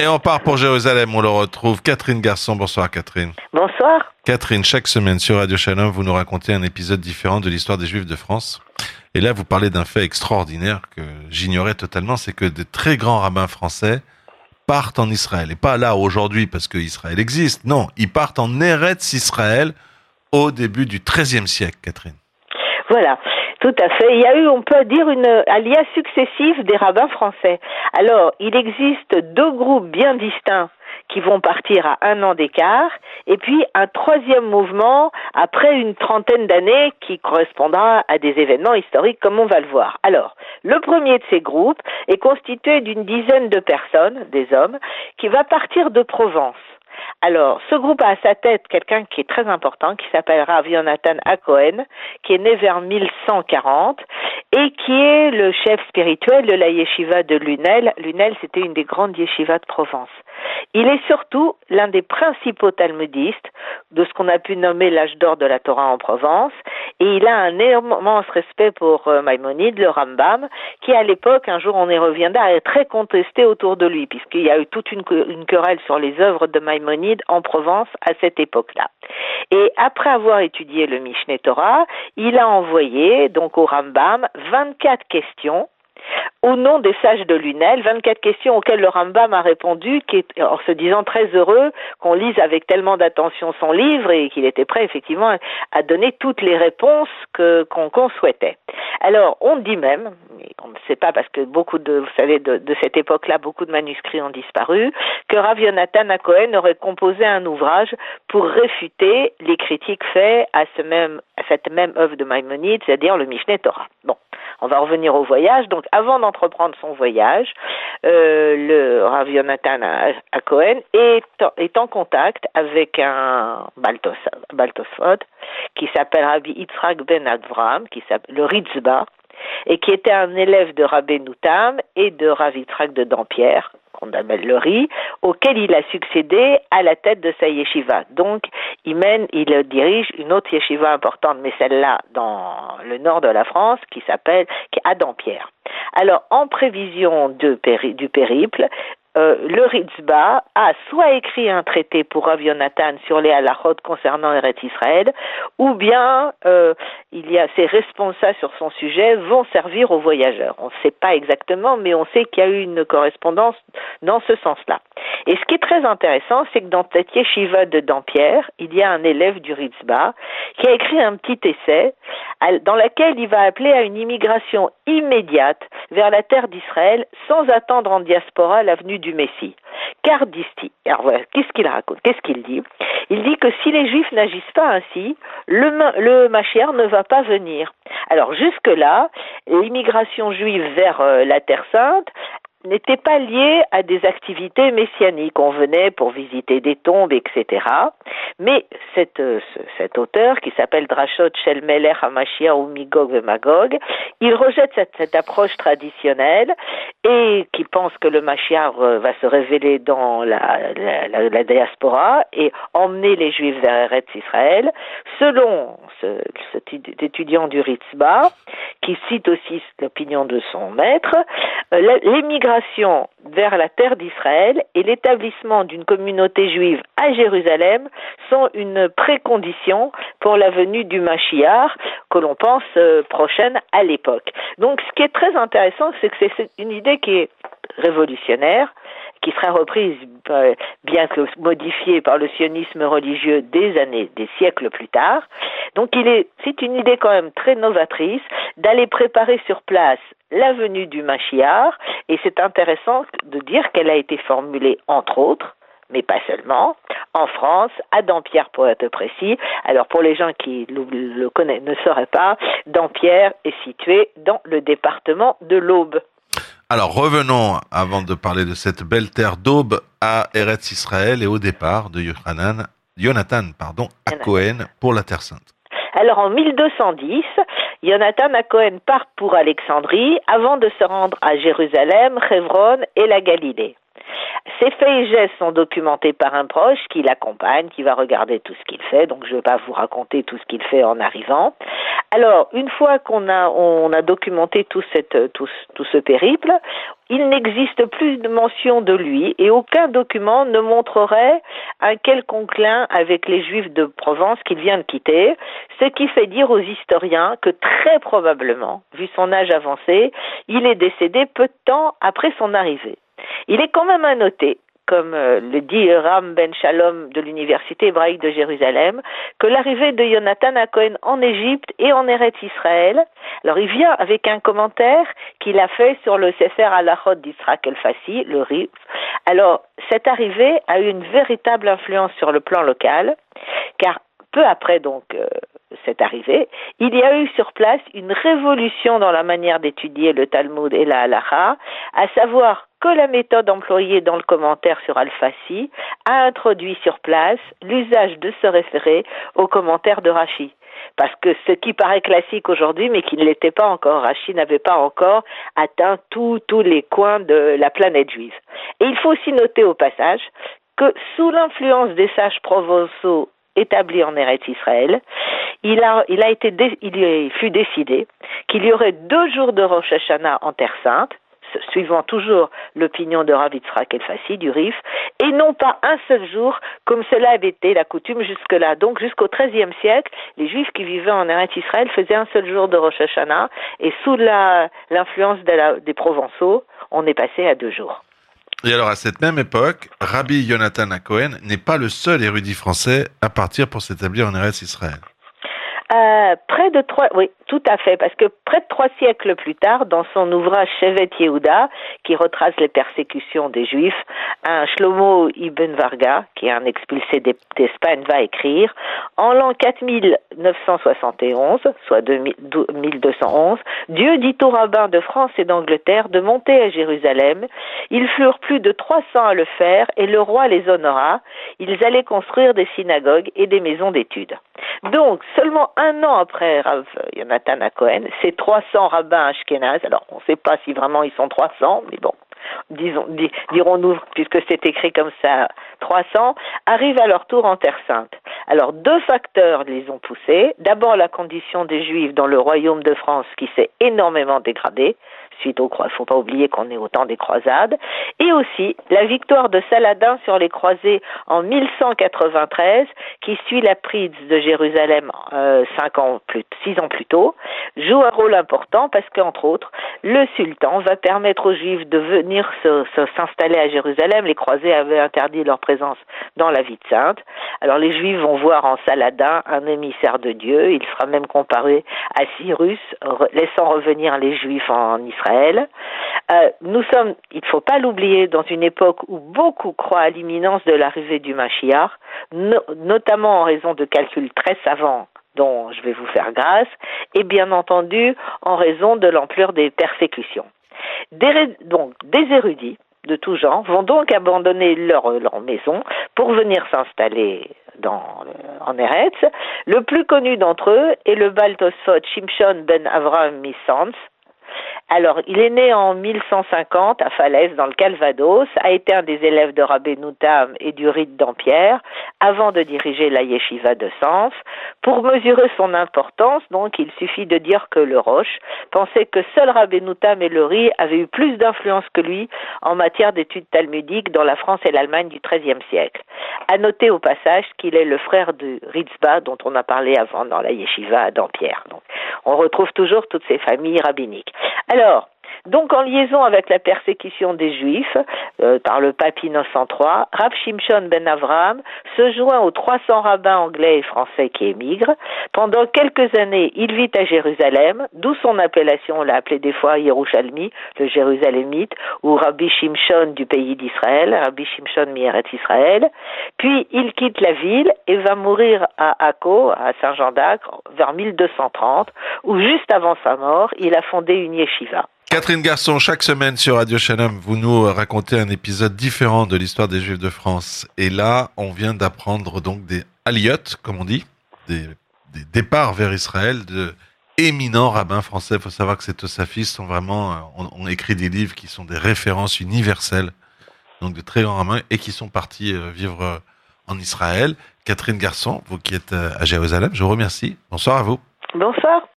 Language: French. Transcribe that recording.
Et on part pour Jérusalem, on le retrouve Catherine Garçon. Bonsoir Catherine. Bonsoir. Catherine, chaque semaine sur Radio Shalom, vous nous racontez un épisode différent de l'histoire des Juifs de France. Et là, vous parlez d'un fait extraordinaire que j'ignorais totalement, c'est que de très grands rabbins français partent en Israël. Et pas là aujourd'hui parce que Israël existe. Non, ils partent en Eretz Israël au début du XIIIe siècle, Catherine. Voilà. Tout à fait. Il y a eu, on peut dire, une alliance successive des rabbins français. Alors, il existe deux groupes bien distincts qui vont partir à un an d'écart, et puis un troisième mouvement après une trentaine d'années qui correspondra à des événements historiques comme on va le voir. Alors, le premier de ces groupes est constitué d'une dizaine de personnes, des hommes, qui va partir de Provence. Alors, ce groupe a à sa tête quelqu'un qui est très important, qui s'appelle Rav Yonatan Akohen, qui est né vers 1140 et qui est le chef spirituel de la yeshiva de Lunel. Lunel, c'était une des grandes yeshivas de Provence. Il est surtout l'un des principaux talmudistes de ce qu'on a pu nommer l'âge d'or de la Torah en Provence, et il a un immense respect pour euh, Maïmonide, le Rambam, qui à l'époque, un jour on y reviendra, est très contesté autour de lui, puisqu'il y a eu toute une, querelle sur les œuvres de Maïmonide en Provence à cette époque-là. Et après avoir étudié le Mishneh Torah, il a envoyé donc au Rambam 24 questions au nom des sages de Lunel, 24 questions auxquelles le Rambam a répondu en se disant très heureux qu'on lise avec tellement d'attention son livre et qu'il était prêt effectivement à donner toutes les réponses que qu'on souhaitait. Alors, on dit même, on ne sait pas parce que beaucoup de, vous savez, de, cette époque-là, beaucoup de manuscrits ont disparu, que Rav Yonatan aurait composé un ouvrage pour réfuter les critiques faites à ce même, à cette même œuvre de Maïmonide, c'est-à-dire le Mishneh Torah. Bon. On va revenir au voyage. Donc, avant d'entreprendre son voyage, euh, le Rav Yonatan à, Cohen est, en contact avec un Baltosod qui s'appelle Rabbi Yitzhak Ben Advram, qui s'appelle le Ritzba, et qui était un élève de Rabbi Noutam et de Rav Yitzhak de Dampierre, qu'on appelle le riz, auquel il a succédé à la tête de sa yeshiva. Donc, il mène, il dirige une autre yeshiva importante, mais celle-là dans le nord de la France, qui s'appelle, qui est à Dampierre. Alors, en prévision du périple, euh, le Ritzba a soit écrit un traité pour Rav Yonatan sur les halachot concernant Eretz Israël, ou bien euh, il y a ses responsables sur son sujet vont servir aux voyageurs. On ne sait pas exactement, mais on sait qu'il y a eu une correspondance dans ce sens-là. Et ce qui est très intéressant, c'est que dans cette yeshiva de Dampierre, il y a un élève du Ritzba qui a écrit un petit essai dans lequel il va appeler à une immigration immédiate vers la terre d'Israël sans attendre en diaspora l'avenue du Messie. Car dit-il, alors voilà, qu'est-ce qu'il raconte, qu'est-ce qu'il dit? Il dit que si les Juifs n'agissent pas ainsi, le, le ne va pas venir. Alors jusque-là, l'immigration juive vers euh, la Terre Sainte, n'était pas lié à des activités messianiques. On venait pour visiter des tombes, etc. Mais euh, cet auteur, qui s'appelle Drashot Shelmeler Hamashia ou Migog et Magog, il rejette cette, approche traditionnelle et qui pense que le Mashiach euh, va se révéler dans la, diaspora et emmener les Juifs vers Eretz Israël. Selon ce, cet étudiant du Ritzba, qui cite aussi l'opinion de son maître, euh, vers la terre d'Israël et l'établissement d'une communauté juive à Jérusalem sont une précondition pour la venue du Mashiach que l'on pense euh, prochaine à l'époque. Donc ce qui est très intéressant, c'est que c'est une idée qui est révolutionnaire, qui sera reprise, euh, bien que modifiée par le sionisme religieux des années, des siècles plus tard. Donc c'est une idée quand même très novatrice d'aller préparer sur place la venue du Mashiach, et c'est intéressant de dire qu'elle a été formulée entre autres mais pas seulement, en France, à Dampierre pour être précis. Alors pour les gens qui le, connaissent, ne sauraient pas, Dampierre est situé dans le département de l'Aube. Alors revenons, avant de parler de cette belle terre d'Aube, à Eretz Israël et au départ de Yohanan, Jonathan pardon, à Cohen pour la Terre Sainte. Alors en 1210, Jonathan à Cohen part pour Alexandrie avant de se rendre à Jérusalem, Hebron et la Galilée. Ses faits et gestes sont documentés par un proche qui l'accompagne, qui va regarder tout ce qu'il fait. Donc, je ne vais pas vous raconter tout ce qu'il fait en arrivant. Alors, une fois qu'on a, documenté tout, cette, tout, tout ce périple, il n'existe plus de mention de lui et aucun document ne montrerait un quelconque lien avec les Juifs de Provence qu'il vient de quitter, ce qui fait dire aux historiens que très probablement, vu son âge avancé, il est décédé peu de temps après son arrivée. Il est quand même à noter comme euh, le dit Ram Ben Shalom de l'Université hébraïque de Jérusalem, que l'arrivée de Jonathan à Cohen en Égypte et en Eretz Israël, alors il vient avec un commentaire qu'il a fait sur le Sefer Alachot d'Israël El-Fassi, le RIF. Alors, cette arrivée a eu une véritable influence sur le plan local, car peu après donc euh, il y a eu sur place une révolution dans la manière d'étudier le Talmud et la Halacha, à savoir que la méthode employée dans le commentaire sur Al-Fassi a introduit sur place l'usage de se référer au commentaire de Rashi. Parce que ce qui paraît classique aujourd'hui, mais qui ne l'était pas encore, Rashi n'avait pas encore atteint tous les coins de la planète juive. Et il faut aussi noter au passage que sous l'influence des sages provençaux établi en Eretz Israël, il a, été, fut décidé qu'il y aurait deux jours de Rosh Hashanah en Terre Sainte, suivant toujours l'opinion de Rav Yitzhak El Fassi du Rif, et non pas un seul jour, comme cela avait été la coutume jusque-là. Donc jusqu'au XIIIe siècle, les Juifs qui vivaient en Eretz Israël faisaient un seul jour de Rosh Hashanah, et sous l'influence des Provençaux, on est passé à deux jours. Et alors, à cette même époque, Rabbi Yonatan Cohen n'est pas le seul érudit français à partir pour s'établir en Eretz Israël. Euh, près de trois, oui, tout à fait, parce que près de trois siècles plus tard, dans son ouvrage Shevet Yehuda, qui retrace les persécutions des Juifs, un Shlomo Ibn Varga, qui est un expulsé d'Espagne, va écrire en l'an 4971, soit 1211, Dieu dit aux rabbins de France et d'Angleterre de monter à Jérusalem. Ils furent plus de 300 à le faire et le roi les honora. Ils allaient construire des synagogues et des maisons d'études. Donc, seulement un an après Yonatan à Cohen, ces 300 rabbins ashkénazes, alors on ne sait pas si vraiment ils sont 300, mais bon, disons, dirons-nous, puisque c'est écrit comme ça, 300, arrivent à leur tour en Terre Sainte. Alors, deux facteurs les ont poussés. D'abord, la condition des Juifs dans le royaume de France qui s'est énormément dégradée suite aux croisades. Il faut pas oublier qu'on est au temps des croisades. Et aussi la victoire de Saladin sur les croisés en 1193, qui suit la prise de Jérusalem euh, cinq ans plus, six ans plus tôt, joue un rôle important parce qu'entre autres, le sultan va permettre aux Juifs de venir s'installer à Jérusalem. Les croisés avaient interdit leur présence dans la ville sainte. Alors les Juifs vont voir en Saladin un émissaire de Dieu. Il sera même comparé à Cyrus, laissant revenir les Juifs en Israël euh, nous sommes, il ne faut pas l'oublier, dans une époque où beaucoup croient à l'imminence de l'arrivée du Mashiach, notamment en raison de calculs très savants dont je vais vous faire grâce, et bien entendu en raison de l'ampleur des persécutions. Donc, des érudits de tout genre vont donc abandonner leur, maison pour venir s'installer en Eretz. Le plus connu d'entre eux est le Baltosot Shimshon ben Avram Misans, alors, il est né en 1150 à Falaise, dans le Calvados, a été un des élèves de Rabbi Noutam et du rite d'Ampierre, avant de diriger la yeshiva de Sens. Pour mesurer son importance, donc, il suffit de dire que le Roche pensait que seul Rabbi Noutam et le riz avaient eu plus d'influence que lui en matière d'études talmudiques dans la France et l'Allemagne du XIIIe siècle. À noter au passage qu'il est le frère de Ritzba, dont on a parlé avant dans la yeshiva d'Ampierre. Donc, on retrouve toujours toutes ces familles rabbiniques. Alors, donc en liaison avec la persécution des Juifs euh, par le pape Innocent III, Rav Shimshon ben Avram se joint aux 300 rabbins anglais et français qui émigrent. Pendant quelques années, il vit à Jérusalem, d'où son appellation, on l'a appelé des fois Yerushalmi, le Jérusalemite, ou Rabbi Shimshon du pays d'Israël, Rabbi Shimshon Mieret Israël. Puis il quitte la ville et va mourir à Akko, à Saint-Jean d'Acre, vers 1230, où juste avant sa mort, il a fondé une yeshiva. Catherine Garçon, chaque semaine sur Radio Shalom, vous nous racontez un épisode différent de l'histoire des Juifs de France. Et là, on vient d'apprendre donc des aliotes, comme on dit, des, départs vers Israël de éminents rabbins français. Il faut savoir que ces tosafistes sont vraiment, on, écrit des livres qui sont des références universelles donc de très grands rabbins, et qui sont partis vivre en Israël. Catherine Garçon, vous qui êtes à Jérusalem, je vous remercie. Bonsoir à vous. Bonsoir.